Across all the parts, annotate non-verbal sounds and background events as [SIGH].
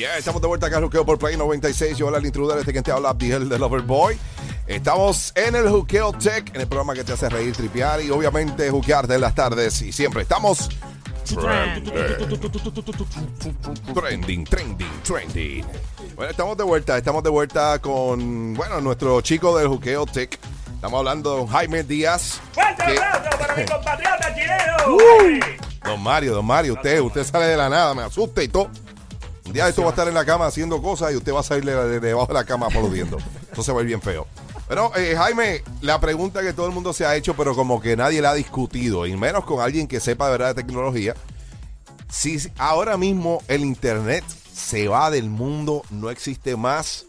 Yeah, estamos de vuelta acá, Juqueo por Play 96. Yo, hola, el intruder, este que te habla, Abdiel de Loverboy. Estamos en el Juqueo Tech, en el programa que te hace reír, tripear y obviamente juquearte en las tardes. Y siempre estamos trending, trending, trending, trending. Bueno, estamos de vuelta, estamos de vuelta con, bueno, nuestro chico del Juqueo Tech. Estamos hablando de Jaime Díaz. ¡Fuerte que- aplauso para mi compatriota chileno! Don Mario, don Mario, usted, usted sale de la nada, me asusta y todo. Día esto va a estar en la cama haciendo cosas y usted va a salir de, de- debajo de la cama aplaudiendo. Se va a ir bien feo. Pero, eh, Jaime, la pregunta que todo el mundo se ha hecho, pero como que nadie la ha discutido, y menos con alguien que sepa de verdad de tecnología, si ahora mismo el Internet se va del mundo, no existe más,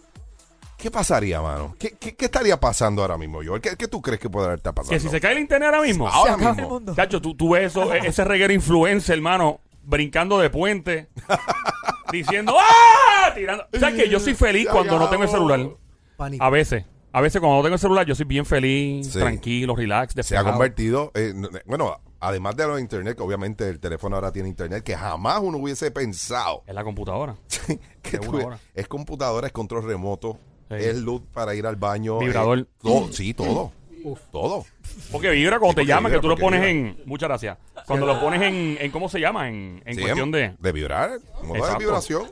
¿qué pasaría, mano? ¿Qué, qué- qué estaría pasando ahora mismo, Joel? ¿Qué, qué tú crees que puede estar pasando? Que si se cae el internet ahora mismo. ahora acaba el mismo. mundo. Chacho, tú, tú ves eso, e- ese reguero influencer, hermano, brincando de puente, [LAUGHS] diciendo ¡Ah! Tirando. ¿Sabes qué? Yo soy feliz cuando no tengo el acabó. celular. Pánico. A veces. A veces cuando no tengo el celular, yo soy bien feliz, Sí. tranquilo, relax, se ha despejado. convertido, eh, n- bueno, además de lo de internet, que obviamente el teléfono ahora tiene internet, que jamás uno hubiese pensado En la computadora. [LAUGHS] que tuve- es computadora, es control remoto, Sí. es luz para ir al baño, Vibrador. eh, todo, sí, todo, todo. Porque vibra cuando te porque llaman, que tú lo porque pones vibra. en... Muchas gracias. Cuando lo pones en, en... ¿Cómo se llama? En, en Sí, cuestión de... de vibrar, modo de Exacto. vibración.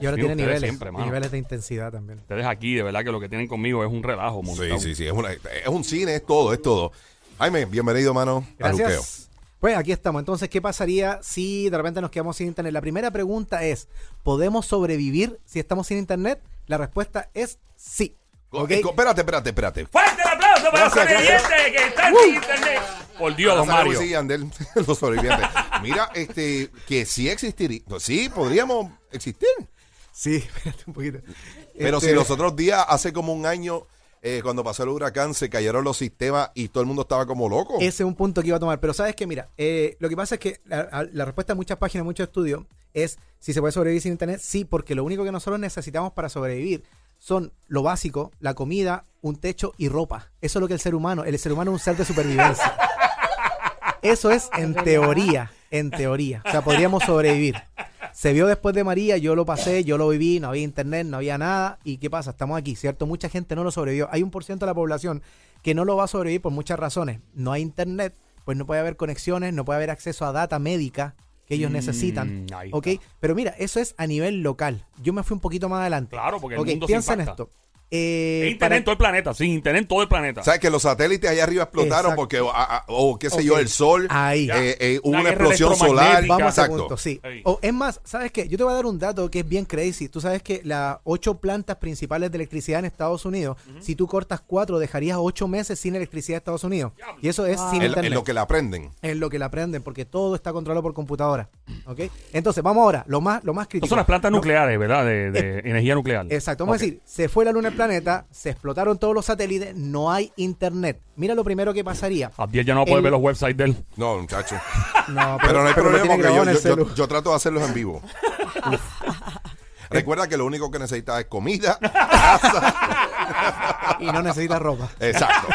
Y ahora Sí, tiene ustedes niveles. siempre, mano. niveles de intensidad también. Ustedes aquí, de verdad que lo que tienen conmigo es un relajo. Sí, montado. sí, sí, es, una- es un cine, es todo, es todo. Jaime, bienvenido, mano, al juqueo. Gracias. Pues aquí estamos. Entonces, ¿qué pasaría si de repente nos quedamos sin internet? La primera pregunta es, ¿podemos sobrevivir si estamos sin internet? La respuesta es sí. ¿Ok? Eh, Espérate, espérate, espérate. ¡Fuerte aplauso para los sobrevivientes que están sin internet! Por Dios, don Mario. y Yandel, [LAUGHS] los sobrevivientes. Mira, este, que sí existiría, sí, podríamos existir. Sí, [LAUGHS] espérate un poquito. Pero Este, si los otros días, hace como un año, eh, cuando pasó el huracán, se cayeron los sistemas y todo el mundo estaba como loco. Ese es un punto que iba a tomar. Pero sabes que, mira, eh, lo que pasa es que la, la respuesta de muchas páginas, muchos estudios, es si se puede sobrevivir sin internet. Sí, porque lo único que nosotros necesitamos para sobrevivir son lo básico, la comida, un techo y ropa. Eso es lo que el ser humano, el ser humano es un ser de supervivencia. Eso es en teoría, en teoría. O sea, podríamos sobrevivir. Se vio después de María, yo lo pasé, yo lo viví, no había internet, no había nada. ¿Y qué pasa? Estamos aquí, ¿cierto? Mucha gente no lo sobrevivió. Hay un por ciento de la población que no lo va a sobrevivir por muchas razones. No hay internet, pues no puede haber conexiones, no puede haber acceso a data médica que ellos Mm, necesitan. ahí ¿Ok? Pero mira, eso es a nivel local. Yo me fui un poquito más adelante. Claro, porque el mundo se piensa en impacta. esto. Eh, internet en todo el planeta, sí, internet en todo el planeta. ¿Sabes que los satélites allá arriba explotaron Exacto. porque, o, a- a- o qué sé yo, el sol, Ahí. eh, eh, hubo Una explosión solar? Vamos a punto, sí. O es más, ¿sabes qué? Yo te voy a dar un dato que es bien crazy. Tú sabes que las ocho plantas principales de electricidad en Estados Unidos, si tú cortas cuatro, dejarías ocho meses sin electricidad en Estados Unidos. Y eso es sin En, internet. en lo que la aprenden. Es lo que la aprenden, porque todo está controlado por computadora. ¿Ok? Entonces, vamos ahora, lo más, lo más crítico. Estas son las plantas No, nucleares, ¿verdad? De, de energía nuclear. Exacto, vamos a decir, se fue la luna planeta, se explotaron todos los satélites, no hay internet. Mira lo primero que pasaría. Abdiel ya no va a poder El- ver los websites de él. No, muchacho. [LAUGHS] No, Pero no hay problema tiene porque grabado yo, en el yo- yo- celu. yo trato de hacerlos en vivo. [LAUGHS] Recuerda que lo único que necesitas es comida, [LAUGHS] casa. y no necesita ropa. Exacto.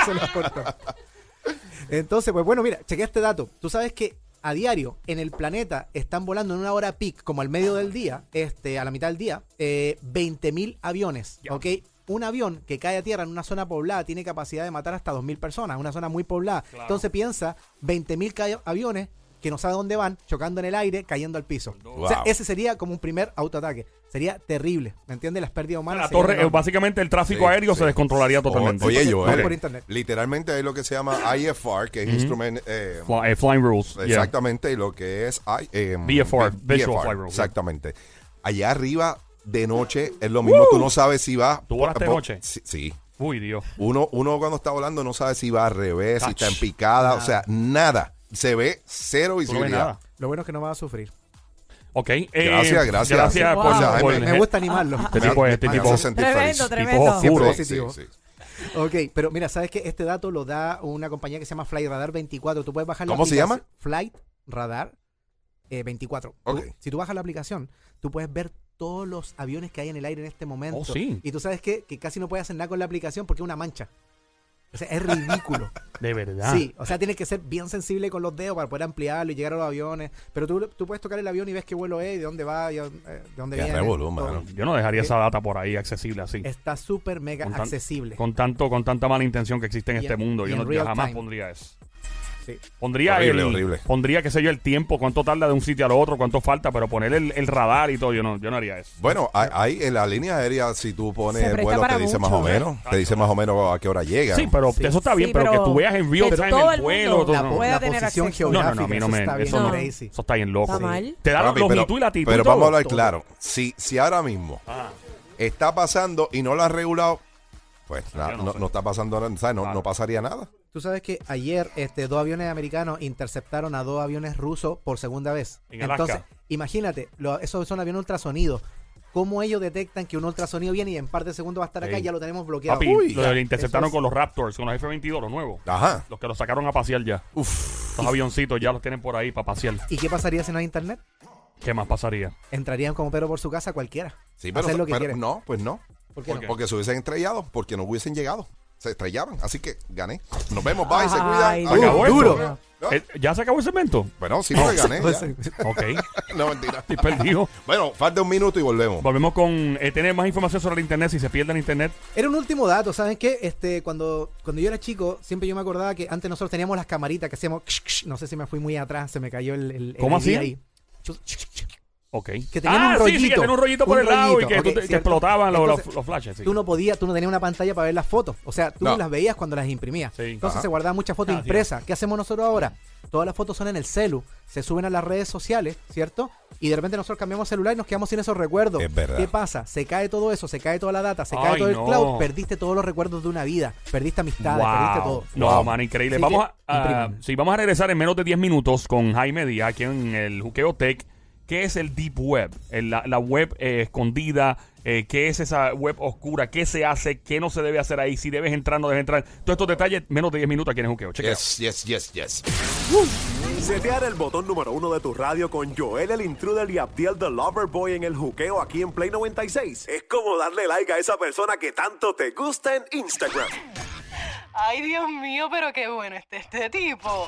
Entonces, pues bueno, mira, chequea este dato. Tú sabes que a diario en el planeta están volando en una hora peak, como al medio del día, este, a la mitad del día, eh, 20.000 aviones. ¿ok? Un avión que cae a tierra en una zona poblada tiene capacidad de matar hasta 2.000 personas, una zona muy poblada. Claro. Entonces piensa, 20.000 ca- aviones que no sabe dónde van, chocando en el aire, cayendo al piso. O sea, ese sería como un primer autoataque. Sería terrible, ¿me entiendes? Las pérdidas humanas. La torre, eh, enormes. básicamente el tráfico Sí, aéreo sí. se descontrolaría O- totalmente. Oye, Todo Joel, por internet. literalmente hay lo que se llama IFR, que es Instrument... eh, Fly- eh, flying rules. yeah. Exactamente, y lo que es I- eh, VFR, V- Visual Flight Rules, Exactamente. Allá arriba, de noche, es lo mismo, tú no sabes si va... ¿Tú volaste de noche? Sí. sí. Uy, Dios. Uno, uno cuando está volando no sabe si va al revés, si está en picada, o sea, nada. Se ve cero Tú no visibilidad. nada. Lo bueno es que no va a sufrir. Ok. eh, Gracias, gracias. Gracias Wow. por, Gracias, por- Jaime. Me gusta animarlo. Este tipo, Me- este me tipo, sentir Tremendo, tremendo. tipo Siempre oscuro. Sí, positivo. sí, sí. Ok, pero mira, ¿sabes que Este dato lo da una compañía que se llama Flight Radar 24. Tú puedes bajar la ¿Cómo se llama? Flight Radar eh, 24. Tú- Ok. si tú bajas la aplicación, tú puedes ver todos los aviones que hay en el aire en este momento. Oh, sí. Y tú sabes qué? que casi no puedes hacer nada con la aplicación porque es una mancha. O sea, es ridículo. [LAUGHS] De verdad. Sí, o sea, tienes que ser bien sensible con los dedos para poder ampliarlo y llegar a los aviones. Pero tú, tú puedes tocar el avión y ves qué vuelo es, de dónde va, y, eh, de dónde Qué viene. revolú, mano. Yo no dejaría Eh, esa data por ahí accesible así. Está súper mega Con tan- accesible. Con tanto, con tanta mala intención que existe en Y este en- mundo. Yo, no, yo jamás time. pondría eso. Sí. Pondría Horrible, el, horrible. pondría, qué sé yo, el tiempo, cuánto tarda de un sitio al otro, cuánto falta, pero poner el, el radar y todo, yo no, yo no haría eso. Bueno, hay, hay en la línea aérea, si tú pones el vuelo, te dice más o menos. Te dice más o menos a qué hora llega. Sí, pero Sí. eso está bien, Sí, pero, que tú veas en real que time todo el el vuelo. todo, la no. la posición acceso. No, no, geográfica, no, a mí no eso me. está Eso, no, está bien loco. Está mal. Te da Papi, longitud y latitud. pero vamos a hablar claro. Si, si ahora mismo Ah, está pasando y no lo has regulado, pues no no, sé. no está pasando nada, ¿sabes? No, Claro. no pasaría nada. Tú sabes que ayer este, dos aviones americanos interceptaron a dos aviones rusos por segunda vez. En Alaska. Entonces, imagínate, lo- esos son aviones ultrasonidos. ¿Cómo ellos detectan que un ultrasonido viene y en par de segundos va a estar acá y ya lo tenemos bloqueado? Papi, Uy, lo ya, interceptaron es- con los Raptors, con los F-22, los nuevos. Ajá. Los que los sacaron a pasear ya. Uf. Los avioncitos ya los tienen por ahí para pasear. ¿Y qué pasaría si no hay internet? ¿Qué más pasaría? Entrarían como Pedro por su casa cualquiera. Sí, pero, Hacer lo que pero no, pues no. ¿Por qué ¿Por no? qué? Porque se hubiesen estrellado, porque no hubiesen llegado. Se estrellaron, así que gané. Nos vemos, bye, se cuidan. Ay. ¿Acabó esto? duro. ¿No? Eh, ¿Ya se acabó el segmento? Bueno, sí, porque gané. Pues, ya. [LAUGHS] Ok, [LAUGHS] No, mentira. estoy perdido. Bueno, falta un minuto y volvemos. Volvemos con eh, tener más información sobre el internet. Si se pierde el internet, Era un último dato, ¿saben qué? Este, cuando, cuando yo era chico, siempre yo me acordaba que antes nosotros teníamos las camaritas que hacíamos... no sé si me fui muy atrás, se me cayó el... el- el ¿Cómo ahí. Ok. Que teníamos ah, un sí, sí, que rollito. tenía un rollito por Un el lado y rollito, que, tú ok, te- que ¿cierto? explotaban los, los- Entonces, los flashes. sí. Tú no podías, tú no tenías una pantalla para ver las fotos. O sea, tú No. las veías cuando las imprimías. Sí. Entonces Ajá. se guardaban muchas fotos Ah, sí. impresas. ¿Qué hacemos nosotros ahora? Todas las fotos son en el celu, se suben a las redes sociales, ¿cierto? Y de repente nosotros cambiamos celular y nos quedamos sin esos recuerdos. Es verdad. ¿Qué pasa? Se cae todo eso, se cae toda la data, se cae todo el cloud, perdiste todos los recuerdos de una vida, perdiste amistades, perdiste todo. No, Wow. man, increíble. Así vamos que, a, impriman. sí, vamos a regresar en menos de 10 minutos con Jaime Díaz aquí en el Juqueo Tech. ¿Qué es el Deep Web? La, la web eh, escondida. eh, ¿Qué es esa web oscura? ¿Qué se hace? ¿Qué no se debe hacer ahí? Si debes entrar, no debes entrar. Todos estos detalles, menos de 10 minutos aquí en el Juqueo. Yes, yes, yes, yes. Setear el botón número uno de tu radio con Joel el Intruder y Abdiel the Loverboy en el juqueo aquí en Play 96 es como darle like a esa persona que tanto te gusta en Instagram. Ay, Dios mío, pero qué bueno este, este tipo.